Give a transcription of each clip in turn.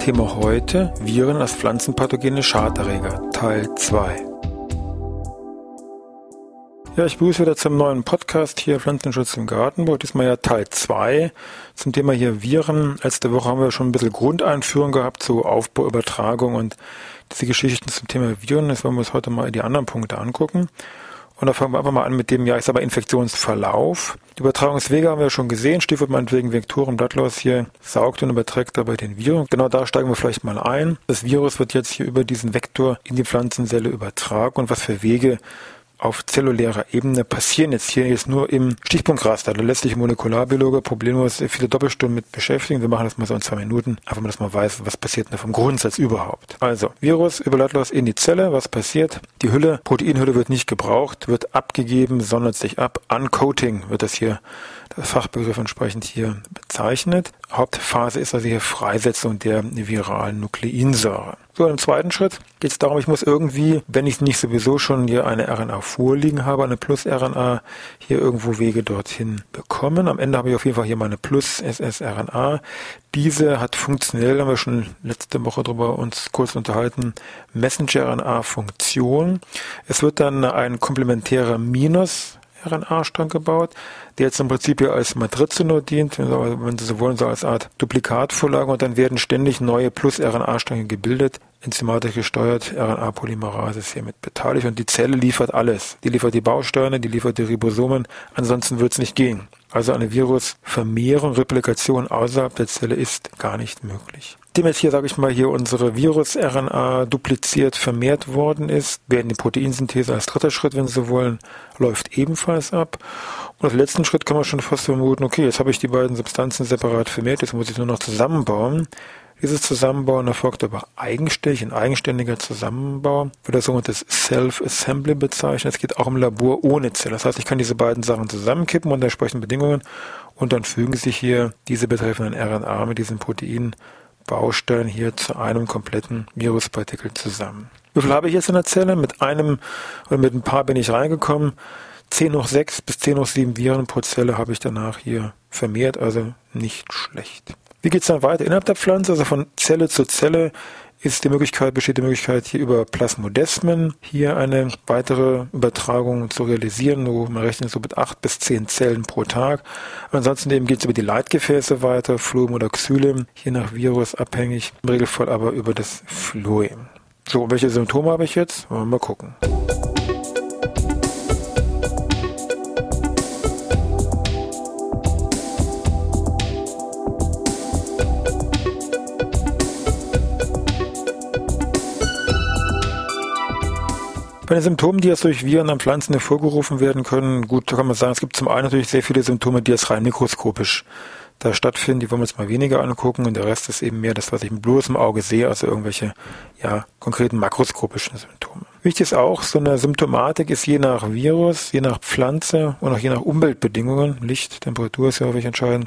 Thema heute Viren als pflanzenpathogene Schaderreger Teil 2. Ja, ich begrüße wieder zum neuen Podcast hier Pflanzenschutz im Gartenbau. Diesmal ja Teil 2 zum Thema hier Viren. Letzte Woche haben wir schon ein bisschen Grundeinführung gehabt zu Aufbau, Übertragung und diese Geschichten zum Thema Viren. Jetzt wollen wir uns heute mal die anderen Punkte angucken. Und da fangen wir einfach mal an mit dem, ja, ich sag mal, Infektionsverlauf. Die Übertragungswege haben wir schon gesehen. Stichwort meinetwegen Vektoren, Blattlaus hier saugt und überträgt dabei den Viren. Genau da steigen wir vielleicht mal ein. Das Virus wird jetzt hier über diesen Vektor in die Pflanzenzelle übertragen und was für Wege auf zellulärer Ebene passieren jetzt hier jetzt nur im Stichpunktraster. Da lässt sich Molekularbiologe problemlos viele Doppelstunden mit beschäftigen. Wir machen das mal so in zwei Minuten, einfach mal, dass man weiß, was passiert denn vom Grundsatz überhaupt. Also, Virus überlautlos in die Zelle. Was passiert? Die Hülle, Proteinhülle wird nicht gebraucht, wird abgegeben, sondert sich ab. Uncoating wird das hier Fachbegriff entsprechend hier bezeichnet. Hauptphase ist also hier Freisetzung der viralen Nukleinsäure. So, im zweiten Schritt geht es darum, ich muss irgendwie, wenn ich nicht sowieso schon hier eine RNA vorliegen habe, eine Plus-RNA, hier irgendwo Wege dorthin bekommen. Am Ende habe ich auf jeden Fall hier meine Plus-SS-RNA. Diese hat funktionell, haben wir schon letzte Woche darüber uns kurz unterhalten, Messenger-RNA-Funktion. Es wird dann ein komplementärer Minus RNA-Strang gebaut, der jetzt im Prinzip ja als Matrize nur dient, wenn Sie so wollen, so als Art Duplikatvorlage und dann werden ständig neue Plus-RNA-Stränge gebildet, enzymatisch gesteuert, RNA-Polymerase ist hier mit beteiligt und die Zelle liefert alles. Die liefert die Bausteine, die liefert die Ribosomen, ansonsten wird es nicht gehen. Also eine Virusvermehrung, Replikation außerhalb der Zelle ist gar nicht möglich. Dem jetzt hier, sage ich mal, hier unsere Virus-RNA dupliziert vermehrt worden ist, werden die Proteinsynthese als dritter Schritt, wenn Sie wollen, läuft ebenfalls ab. Und als letzten Schritt kann man schon fast vermuten, okay, jetzt habe ich die beiden Substanzen separat vermehrt, jetzt muss ich nur noch zusammenbauen. Dieses Zusammenbauen erfolgt aber eigenständig, ein eigenständiger Zusammenbau, wird das sogenannte Self-Assembly bezeichnet. Es geht auch im Labor ohne Zelle. Das heißt, ich kann diese beiden Sachen zusammenkippen unter entsprechenden Bedingungen und dann fügen sich hier diese betreffenden RNA mit diesen Proteinbausteinen hier zu einem kompletten Viruspartikel zusammen. Wie viel habe ich jetzt in der Zelle? Mit einem oder mit ein paar bin ich reingekommen. 10 hoch 6 bis 10 hoch 7 Viren pro Zelle habe ich danach hier vermehrt, also nicht schlecht. Wie geht es dann weiter innerhalb der Pflanze? Also von Zelle zu Zelle ist die Möglichkeit, besteht die Möglichkeit, hier über Plasmodesmen hier eine weitere Übertragung zu realisieren. Man rechnet so mit acht bis zehn Zellen pro Tag. Ansonsten eben geht es über die Leitgefäße weiter, Phloem oder Xylem, je nach Virus abhängig, im Regelfall aber über das Phloem. So, welche Symptome habe ich jetzt? Wollen wir mal gucken. Bei den Symptomen, die jetzt durch Viren an Pflanzen hervorgerufen werden können, gut, da kann man sagen, es gibt zum einen natürlich sehr viele Symptome, die jetzt rein mikroskopisch da stattfinden. Die wollen wir uns mal weniger angucken und der Rest ist eben mehr das, was ich mit bloßem Auge sehe, also irgendwelche, ja, konkreten makroskopischen Symptome. Wichtig ist auch, so eine Symptomatik ist je nach Virus, je nach Pflanze und auch je nach Umweltbedingungen, Licht, Temperatur ist ja häufig entscheidend,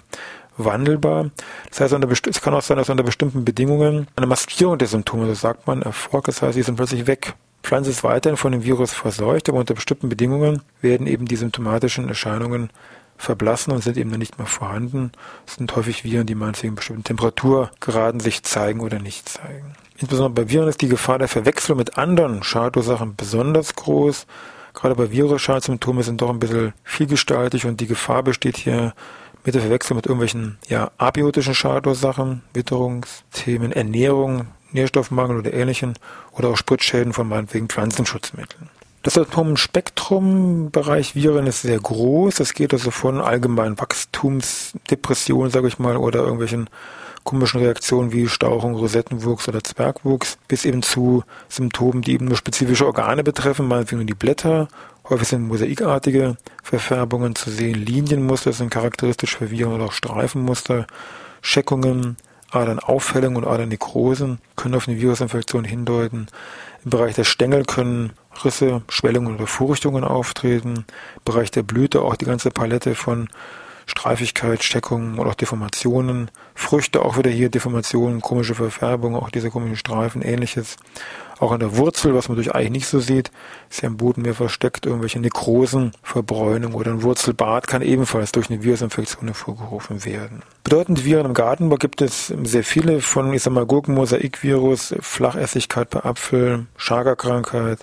wandelbar. Das heißt, es kann auch sein, dass unter bestimmten Bedingungen eine Maskierung der Symptome, so sagt man, erfolgt. Das heißt, die sind plötzlich weg. Pflanze ist weiterhin von dem Virus verseucht, aber unter bestimmten Bedingungen werden eben die symptomatischen Erscheinungen verblassen und sind eben dann nicht mehr vorhanden. Es sind häufig Viren, die meinetwegen bestimmten Temperaturgraden sich zeigen oder nicht zeigen. Insbesondere bei Viren ist die Gefahr der Verwechslung mit anderen Schadursachen besonders groß. Gerade bei Virus-Schadsymptome sind doch ein bisschen vielgestaltig und die Gefahr besteht hier mit der Verwechslung mit irgendwelchen ja, abiotischen Schadursachen, Witterungsthemen, Ernährung, Nährstoffmangel oder ähnlichen oder auch Spritzschäden von meinetwegen Pflanzenschutzmitteln. Das Atomspektrumbereich Viren ist sehr groß. Es geht also von allgemeinen Wachstumsdepressionen, sage ich mal, oder irgendwelchen komischen Reaktionen wie Stauchung, Rosettenwuchs oder Zwergwuchs, bis eben zu Symptomen, die eben nur spezifische Organe betreffen, meinetwegen nur die Blätter. Häufig sind mosaikartige Verfärbungen zu sehen. Linienmuster sind charakteristisch für Viren oder auch Streifenmuster. Scheckungen, Adernaufhellung und Adernekrosen können auf eine Virusinfektion hindeuten. Im Bereich der Stängel können Risse, Schwellungen oder Furchtungen auftreten. Im Bereich der Blüte auch die ganze Palette von Streifigkeit, Steckungen oder auch Deformationen. Früchte auch wieder hier Deformationen, komische Verfärbungen, auch diese komischen Streifen, ähnliches. Auch an der Wurzel, was man durch eigentlich nicht so sieht, ist ja im Boden mehr versteckt, irgendwelche Nekrosen, Verbräunung oder ein Wurzelbad kann ebenfalls durch eine Virusinfektion hervorgerufen werden. Bedeutend Viren im Gartenbau gibt es sehr viele von, ich sag mal, Gurkenmosaikvirus, Flachessigkeit bei Apfel, Chagerkrankheit,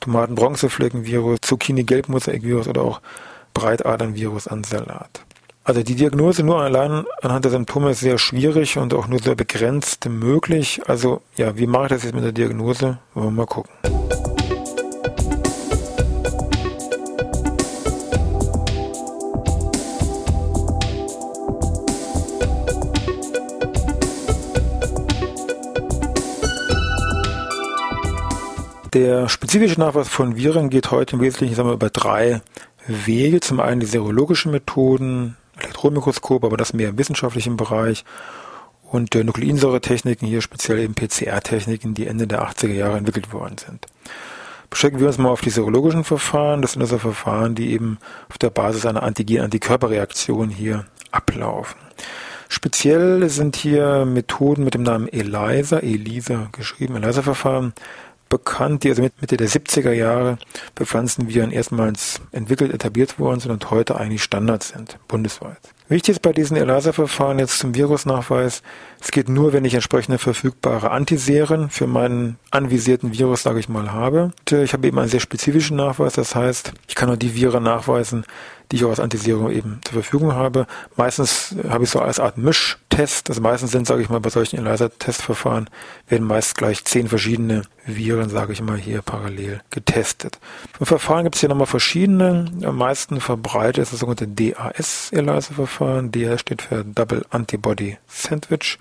Tomaten-Bronzefleckenvirus, Zucchini-Gelbmosaikvirus oder auch Breitadernvirus an Salat. Also die Diagnose nur allein anhand der Symptome ist sehr schwierig und auch nur sehr begrenzt möglich. Also ja, wie mache ich das jetzt mit der Diagnose? Wollen wir mal gucken. Der spezifische Nachweis von Viren geht heute im Wesentlichen sagen wir, über drei Wege. Zum einen die serologischen Methoden, Elektronenmikroskop, aber das mehr im wissenschaftlichen Bereich. Und äh, Nukleinsäuretechniken, hier speziell eben PCR-Techniken, die Ende der 80er Jahre entwickelt worden sind. Beschränken wir uns mal auf die serologischen Verfahren. Das sind also Verfahren, die eben auf der Basis einer Antigen-Antikörperreaktion hier ablaufen. Speziell sind hier Methoden mit dem Namen ELISA, ELISA geschrieben, ELISA-Verfahren, bekannt, die also Mitte der 70er Jahre bei Pflanzenviren erstmals entwickelt, etabliert worden sind und heute eigentlich Standard sind, bundesweit. Wichtig ist bei diesen ELISA-Verfahren jetzt zum Virusnachweis, es geht nur, wenn ich entsprechende verfügbare Antiseren für meinen anvisierten Virus, sage ich mal, habe. Ich habe eben einen sehr spezifischen Nachweis, das heißt, ich kann nur die Viren nachweisen, die ich auch als Antiserum eben zur Verfügung habe. Meistens habe ich so als Art Mischtest. Also meistens sind, sage ich mal, bei solchen ELISA-Testverfahren werden meist gleich zehn verschiedene Viren, sage ich mal, hier parallel getestet. Im Verfahren gibt es hier nochmal verschiedene. Am meisten verbreitet ist das sogenannte DAS-ELISA-Verfahren. DAS steht für Double Antibody Sandwich.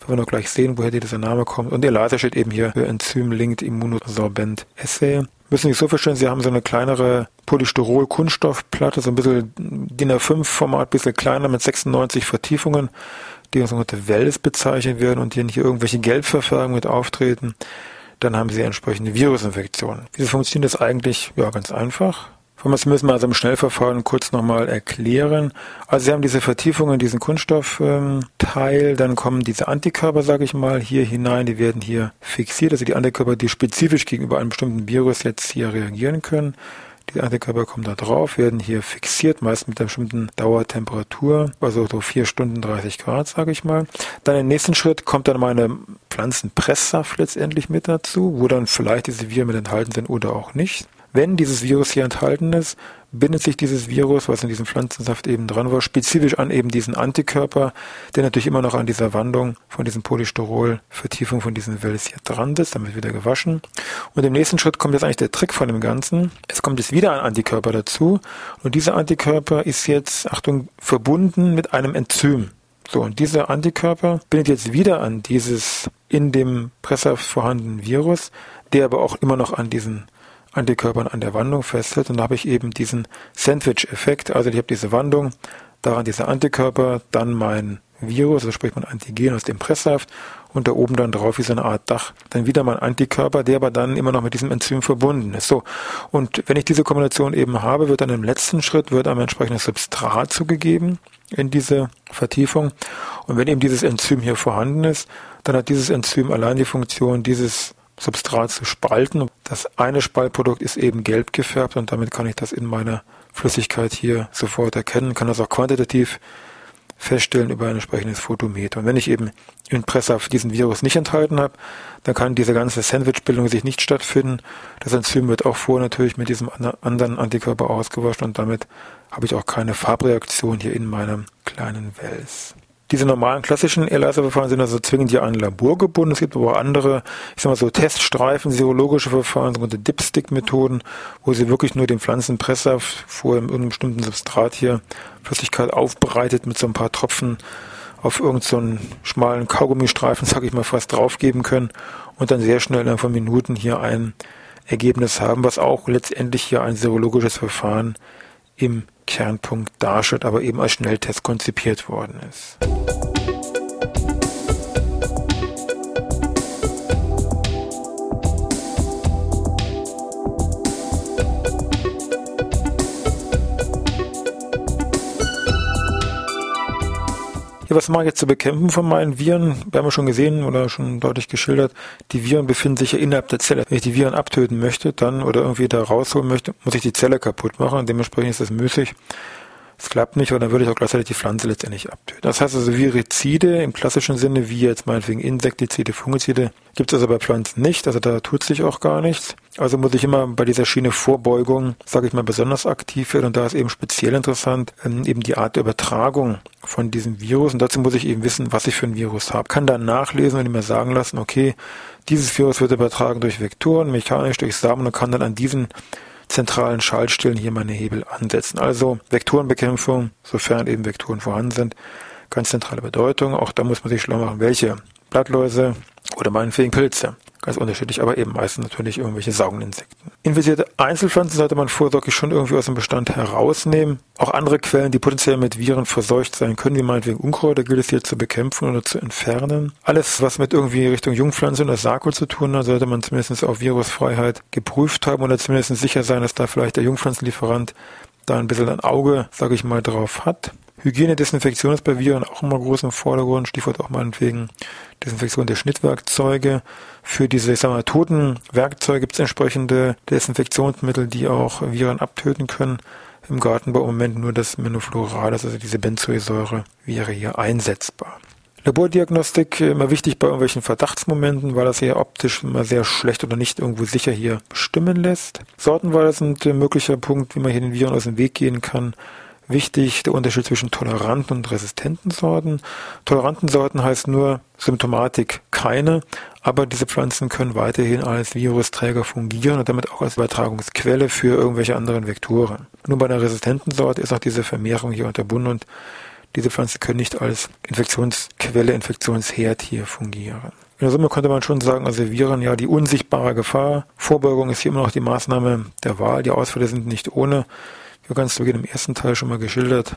Wenn wir noch gleich sehen, woher dieser Name kommt. Und ELISA steht eben hier für Enzym-Linked Immunosorbent Assay müssen sich so verstehen, sie haben so eine kleinere Polystyrol-Kunststoffplatte, so ein bisschen DIN A5-Format, bisschen kleiner mit 96 Vertiefungen, die als sogenannte Welles bezeichnet werden und hier hier irgendwelche Gelbverfärbungen mit auftreten. Dann haben sie entsprechende Virusinfektionen. Wie funktioniert das eigentlich? Ja, ganz einfach. Das müssen wir also im Schnellverfahren kurz nochmal erklären. Also Sie haben diese Vertiefungen, diesen Kunststoffteil, dann kommen diese Antikörper, sage ich mal, hier hinein, die werden hier fixiert, also die Antikörper, die spezifisch gegenüber einem bestimmten Virus jetzt hier reagieren können. Die Antikörper kommen da drauf, werden hier fixiert, meist mit einer bestimmten Dauertemperatur, also so vier Stunden 30 Grad, sage ich mal. Dann im nächsten Schritt kommt dann meine Pflanzenpresssaft letztendlich mit dazu, wo dann vielleicht diese Viren mit enthalten sind oder auch nicht. Wenn dieses Virus hier enthalten ist, bindet sich dieses Virus, was in diesem Pflanzensaft eben dran war, spezifisch an eben diesen Antikörper, der natürlich immer noch an dieser Wandung von diesem Polystyrol-Vertiefung von diesen Wels hier dran sitzt, damit wieder gewaschen. Und im nächsten Schritt kommt jetzt eigentlich der Trick von dem Ganzen. Es kommt jetzt wieder ein Antikörper dazu und dieser Antikörper ist jetzt, Achtung, verbunden mit einem Enzym. So, und dieser Antikörper bindet jetzt wieder an dieses in dem Presssaft vorhandenen Virus, der aber auch immer noch an diesen Antikörpern an der Wandung festhält. Und da habe ich eben diesen Sandwich-Effekt. Also ich habe diese Wandung, daran diese Antikörper, dann mein Virus, also sprich mein Antigen aus dem Presssaft und da oben dann drauf wie so eine Art Dach. Dann wieder mein Antikörper, der aber dann immer noch mit diesem Enzym verbunden ist. So. Und wenn ich diese Kombination eben habe, wird dann im letzten Schritt wird einem entsprechendes Substrat zugegeben in diese Vertiefung. Und wenn eben dieses Enzym hier vorhanden ist, dann hat dieses Enzym allein die Funktion, dieses Substrat zu spalten. Das eine Spaltprodukt ist eben gelb gefärbt und damit kann ich das in meiner Flüssigkeit hier sofort erkennen, kann das auch quantitativ feststellen über ein entsprechendes Photometer. Und wenn ich eben in Pressaft diesen Virus nicht enthalten habe, dann kann diese ganze Sandwichbildung sich nicht stattfinden. Das Enzym wird auch vor natürlich mit diesem anderen Antikörper ausgewaschen und damit habe ich auch keine Farbreaktion hier in meinem kleinen Wels. Diese normalen klassischen ELISA-Verfahren sind also zwingend ja an Labor gebunden. Es gibt aber auch andere, ich sag mal so Teststreifen, serologische Verfahren, sogenannte Dipstick-Methoden, wo sie wirklich nur den Pflanzenpresssaft vor einem bestimmten Substrat hier Flüssigkeit aufbereitet mit so ein paar Tropfen auf irgendeinen so schmalen Kaugummistreifen, sag ich mal, fast draufgeben können und dann sehr schnell innerhalb von Minuten hier ein Ergebnis haben, was auch letztendlich hier ein serologisches Verfahren im Kernpunkt darstellt, aber eben als Schnelltest konzipiert worden ist. Was mache ich jetzt zu bekämpfen von meinen Viren? Wir haben ja schon gesehen oder schon deutlich geschildert, die Viren befinden sich ja innerhalb der Zelle. Wenn ich die Viren abtöten möchte, dann oder irgendwie da rausholen möchte, muss ich die Zelle kaputt machen dementsprechend ist das müßig. Es klappt nicht, und dann würde ich auch gleichzeitig die Pflanze letztendlich abtöten. Das heißt also, Virizide im klassischen Sinne, wie jetzt meinetwegen Insektizide, Fungizide, gibt es also bei Pflanzen nicht, also da tut sich auch gar nichts. Also muss ich immer bei dieser Schiene Vorbeugung, sage ich mal, besonders aktiv werden und da ist eben speziell interessant, ähm, eben die Art der Übertragung von diesem Virus und dazu muss ich eben wissen, was ich für ein Virus habe. Kann dann nachlesen und mir sagen lassen, okay, dieses Virus wird übertragen durch Vektoren, mechanisch durch Samen und kann dann an diesen zentralen Schaltstellen hier meine Hebel ansetzen. Also Vektorenbekämpfung, sofern eben Vektoren vorhanden sind, ganz zentrale Bedeutung. Auch da muss man sich schlau machen, welche Blattläuse oder meinetwegen Pilze. Ganz unterschiedlich, aber eben meistens natürlich irgendwelche saugenden Insekten. Infizierte Einzelpflanzen sollte man vorsorglich schon irgendwie aus dem Bestand herausnehmen. Auch andere Quellen, die potenziell mit Viren verseucht sein können, wie meinetwegen Unkräuter, gilt es hier zu bekämpfen oder zu entfernen. Alles, was mit irgendwie Richtung Jungpflanze oder Saatgut zu tun hat, sollte man zumindest auf Virusfreiheit geprüft haben oder zumindest sicher sein, dass da vielleicht der Jungpflanzenlieferant da ein bisschen ein Auge, sage ich mal, drauf hat. Hygiene, Desinfektion ist bei Viren auch immer groß im Vordergrund. Stichwort auch meinetwegen Desinfektion der Schnittwerkzeuge. Für diese, ich sag mal, toten Werkzeuge gibt es entsprechende Desinfektionsmittel, die auch Viren abtöten können. Im Gartenbau im Moment nur das Menofluoral, also diese Benzoesäure, wäre hier einsetzbar. Labordiagnostik immer wichtig bei irgendwelchen Verdachtsmomenten, weil das hier optisch immer sehr schlecht oder nicht irgendwo sicher hier bestimmen lässt. Sortenwahl sind ein möglicher Punkt, wie man hier den Viren aus dem Weg gehen kann. Wichtig der Unterschied zwischen toleranten und resistenten Sorten. Toleranten Sorten heißt nur Symptomatik keine, aber diese Pflanzen können weiterhin als Virusträger fungieren und damit auch als Übertragungsquelle für irgendwelche anderen Vektoren. Nur bei einer resistenten Sorte ist auch diese Vermehrung hier unterbunden und diese Pflanzen können nicht als Infektionsquelle, Infektionsherd hier fungieren. In der Summe könnte man schon sagen, also Viren ja die unsichtbare Gefahr. Vorbeugung ist hier immer noch die Maßnahme der Wahl. Die Ausfälle sind nicht ohne wir ganz zu Beginn im ersten Teil schon mal geschildert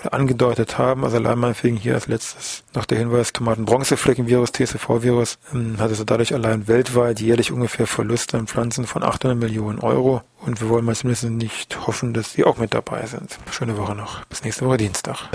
oder angedeutet haben. Also allein meinetwegen hier als letztes noch der Hinweis, Tomaten-Bronzefleckenvirus, TCV-Virus, ähm, hat also dadurch allein weltweit jährlich ungefähr Verluste an Pflanzen von 800 Millionen Euro. Und wir wollen mal zumindest nicht hoffen, dass sie auch mit dabei sind. Schöne Woche noch. Bis nächste Woche Dienstag.